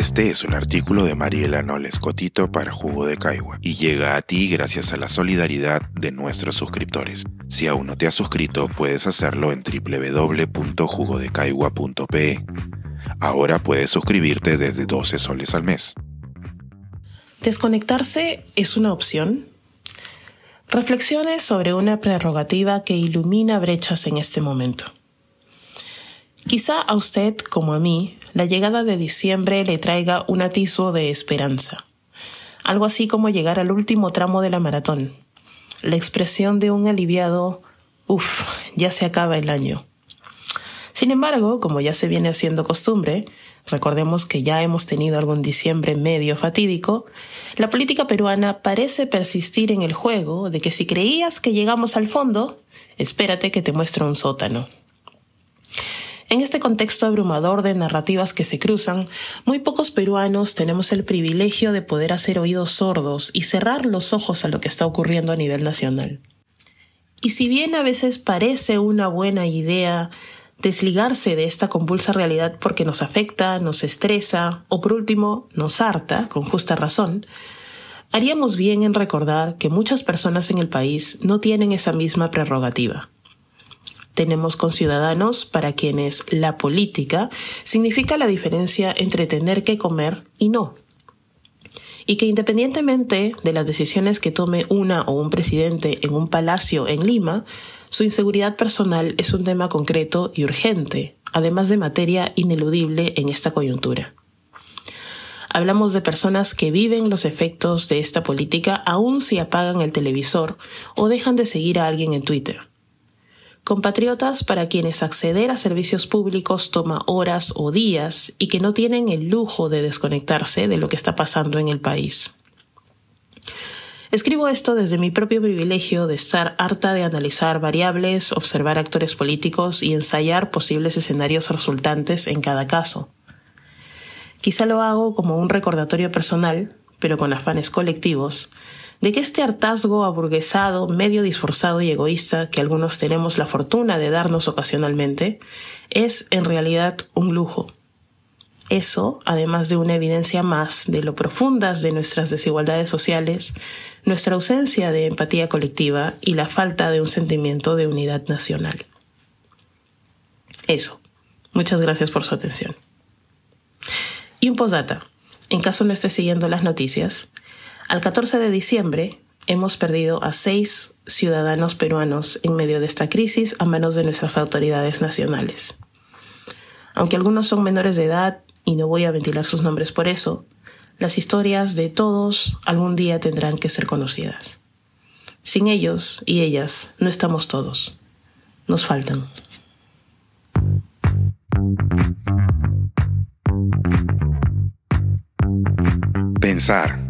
Este es un artículo de Mariela Noles Cotito para Jugo de Caigua y llega a ti gracias a la solidaridad de nuestros suscriptores. Si aún no te has suscrito, puedes hacerlo en www.jugodecaigua.pe. Ahora puedes suscribirte desde 12 soles al mes. ¿Desconectarse es una opción? Reflexiones sobre una prerrogativa que ilumina brechas en este momento. Quizá a usted, como a mí, la llegada de diciembre le traiga un atisbo de esperanza. Algo así como llegar al último tramo de la maratón. La expresión de un aliviado, uff, ya se acaba el año. Sin embargo, como ya se viene haciendo costumbre, recordemos que ya hemos tenido algún diciembre medio fatídico, la política peruana parece persistir en el juego de que si creías que llegamos al fondo, espérate que te muestre un sótano. En este contexto abrumador de narrativas que se cruzan, muy pocos peruanos tenemos el privilegio de poder hacer oídos sordos y cerrar los ojos a lo que está ocurriendo a nivel nacional. Y si bien a veces parece una buena idea desligarse de esta convulsa realidad porque nos afecta, nos estresa o por último nos harta, con justa razón, haríamos bien en recordar que muchas personas en el país no tienen esa misma prerrogativa tenemos con ciudadanos para quienes la política significa la diferencia entre tener que comer y no. Y que independientemente de las decisiones que tome una o un presidente en un palacio en Lima, su inseguridad personal es un tema concreto y urgente, además de materia ineludible en esta coyuntura. Hablamos de personas que viven los efectos de esta política aun si apagan el televisor o dejan de seguir a alguien en Twitter compatriotas para quienes acceder a servicios públicos toma horas o días y que no tienen el lujo de desconectarse de lo que está pasando en el país. Escribo esto desde mi propio privilegio de estar harta de analizar variables, observar actores políticos y ensayar posibles escenarios resultantes en cada caso. Quizá lo hago como un recordatorio personal, pero con afanes colectivos, de que este hartazgo aburguesado, medio disforzado y egoísta que algunos tenemos la fortuna de darnos ocasionalmente, es en realidad un lujo. Eso, además de una evidencia más de lo profundas de nuestras desigualdades sociales, nuestra ausencia de empatía colectiva y la falta de un sentimiento de unidad nacional. Eso. Muchas gracias por su atención. Y un postdata. En caso no esté siguiendo las noticias, al 14 de diciembre hemos perdido a seis ciudadanos peruanos en medio de esta crisis a manos de nuestras autoridades nacionales. Aunque algunos son menores de edad y no voy a ventilar sus nombres por eso, las historias de todos algún día tendrán que ser conocidas. Sin ellos y ellas no estamos todos. Nos faltan. Pensar